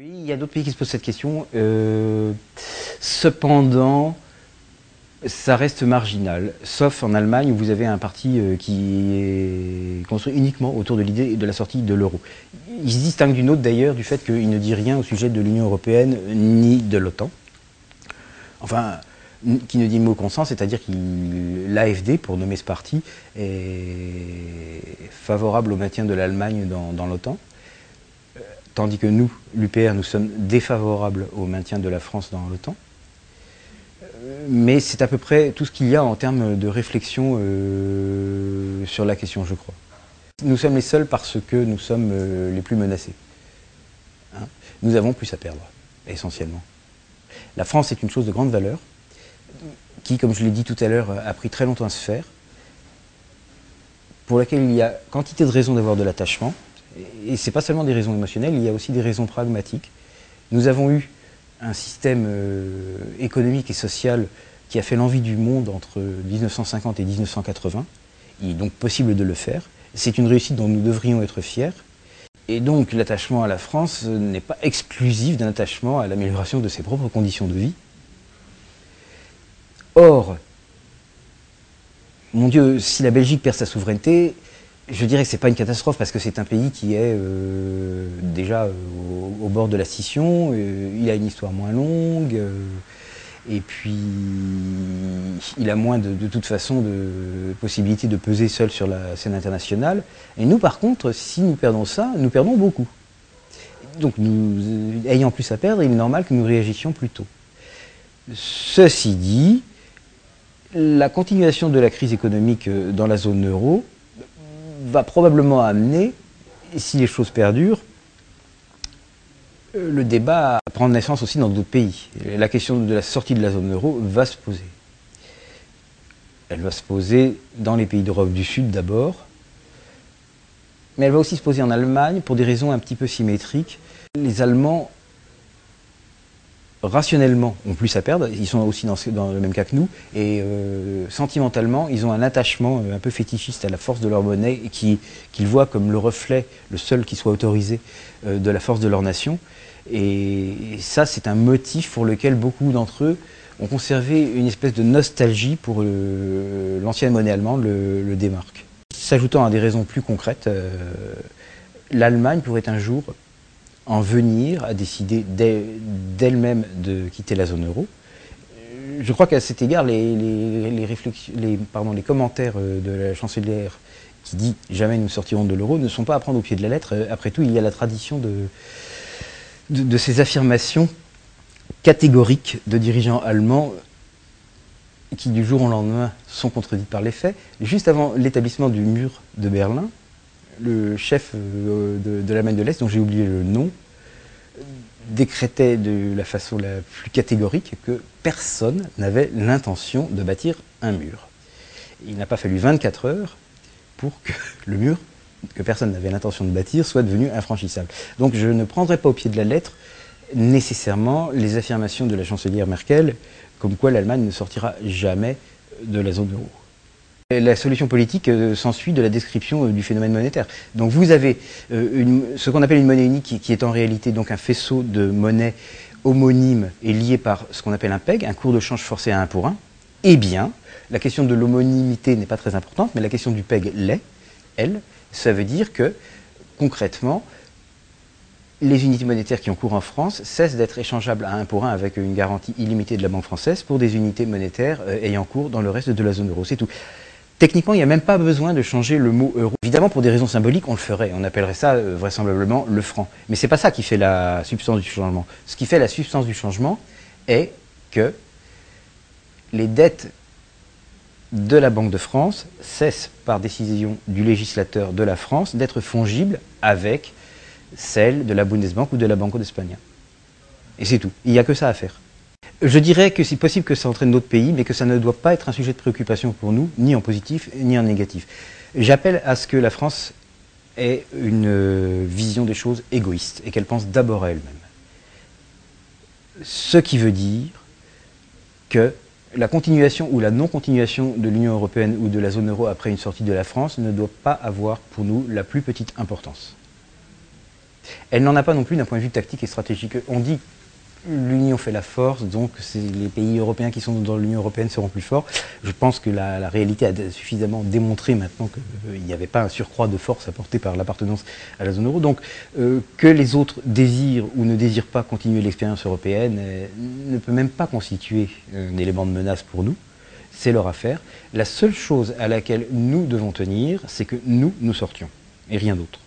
Oui, il y a d'autres pays qui se posent cette question. Euh, cependant, ça reste marginal, sauf en Allemagne où vous avez un parti euh, qui est construit uniquement autour de l'idée de la sortie de l'euro. Il se distingue d'une autre d'ailleurs du fait qu'il ne dit rien au sujet de l'Union européenne ni de l'OTAN. Enfin, qui ne dit mot consent, c'est-à-dire que l'AFD, pour nommer ce parti, est favorable au maintien de l'Allemagne dans, l'OTAN, tandis que nous, l'UPR, nous sommes défavorables au maintien de la France dans l'OTAN. Euh, mais c'est à peu près tout ce qu'il y a en termes de réflexion euh, sur la question, je crois. Nous sommes les seuls parce que nous sommes les plus menacés. Hein. nous avons plus à perdre, essentiellement. La France est une chose de grande valeur, qui, comme je l'ai dit tout à l'heure, a pris très longtemps à se faire, pour laquelle il y a quantité de raisons d'avoir de l'attachement, et ce n'est pas seulement des raisons émotionnelles, il y a aussi des raisons pragmatiques. Nous avons eu un système euh, économique et social qui a fait l'envie du monde entre 1950 et 1980. Il est donc possible de le faire. C'est une réussite dont nous devrions être fiers. Et donc l'attachement à la France n'est pas exclusif d'un attachement à l'amélioration de ses propres conditions de vie. Or, mon Dieu, si la Belgique perd sa souveraineté, je dirais que ce n'est pas une catastrophe parce que c'est un pays qui est euh, déjà euh, au, bord de la scission, euh, il a une histoire moins longue, et puis il a moins de, de, toute façon de possibilités de peser seul sur la scène internationale. Et nous par contre, si nous perdons ça, nous perdons beaucoup. Donc nous, ayant plus à perdre, il est normal que nous réagissions plus tôt. Ceci dit, la continuation de la crise économique dans la zone euro va probablement amener, si les choses perdurent, euh, le débat à prendre naissance aussi dans d'autres pays. La question de la sortie de la zone euro va se poser. Elle va se poser dans les pays d'Europe du Sud d'abord, mais elle va aussi se poser en Allemagne pour des raisons un petit peu symétriques. Les Allemands rationnellement ont plus à perdre, ils sont aussi dans, le même cas que nous, et euh, sentimentalement, ils ont un attachement euh, un peu fétichiste à la force de leur monnaie, qu'ils voient comme le reflet, le seul qui soit autorisé, euh, de la force de leur nation. Et, ça, c'est un motif pour lequel beaucoup d'entre eux ont conservé une espèce de nostalgie pour l'ancienne monnaie allemande, le, le D-Mark. S'ajoutant à des raisons plus concrètes, l'Allemagne pourrait un jour en venir à décider d'elle-même de quitter la zone euro. Je crois qu'à cet égard, les, commentaires euh, de la chancelière qui dit « jamais nous sortirons de l'euro » ne sont pas à prendre au pied de la lettre. Après tout, il y a la tradition de, de, ces affirmations catégoriques de dirigeants allemands qui du jour au lendemain sont contredites par les faits. Juste avant l'établissement du mur de Berlin, le chef euh, de, l'Allemagne de l'Est, dont j'ai oublié le nom, décrétait de la façon la plus catégorique que personne n'avait l'intention de bâtir un mur. Il n'a pas fallu 24 heures pour que le mur que personne n'avait l'intention de bâtir soit devenu infranchissable. Donc je ne prendrai pas au pied de la lettre nécessairement les affirmations de la chancelière Merkel comme quoi l'Allemagne ne sortira jamais de la zone euro. La solution politique euh, s'ensuit de la description euh, du phénomène monétaire. Donc vous avez euh, ce qu'on appelle une monnaie unique qui, est en réalité donc un faisceau de monnaies homonymes et liées par ce qu'on appelle un PEG, un cours de change forcé à un pour un. Eh bien, la question de l'homonymité n'est pas très importante, mais la question du PEG l'est, elle. Ça veut dire que, concrètement, les unités monétaires qui ont cours en France cessent d'être échangeables à un pour un avec une garantie illimitée de la Banque française pour des unités monétaires ayant cours dans le reste de la zone euro. C'est tout. Techniquement, il n'y a même pas besoin de changer le mot euro. Évidemment, pour des raisons symboliques, on le ferait. On appellerait ça euh, vraisemblablement le franc. Mais ce n'est pas ça qui fait la substance du changement. Ce qui fait la substance du changement est que les dettes de la Banque de France cessent, par décision du législateur de la France, d'être fongibles avec celles de la Bundesbank ou de la Banco d'Espagne. Et c'est tout. Il n'y a que ça à faire. Je dirais que c'est possible que ça entraîne d'autres pays, mais que ça ne doit pas être un sujet de préoccupation pour nous, ni en positif, ni en négatif. J'appelle à ce que la France ait une euh, vision des choses égoïste, et qu'elle pense d'abord à elle-même. Ce qui veut dire que la continuation ou la non-continuation de l'Union européenne ou de la zone euro après une sortie de la France ne doit pas avoir pour nous la plus petite importance. Elle n'en a pas non plus d'un point de vue tactique et stratégique. On dit l'Union fait la force, donc les pays européens qui sont dans l'Union européenne seront plus forts. Je pense que la, réalité a suffisamment démontré maintenant qu'il n'y avait pas un surcroît de force apporté par l'appartenance à la zone euro. Donc euh, que les autres désirent ou ne désirent pas continuer l'expérience européenne euh, ne peut même pas constituer un élément de menace pour nous. C'est leur affaire. La seule chose à laquelle nous devons tenir, c'est que nous, nous sortions, et rien d'autre.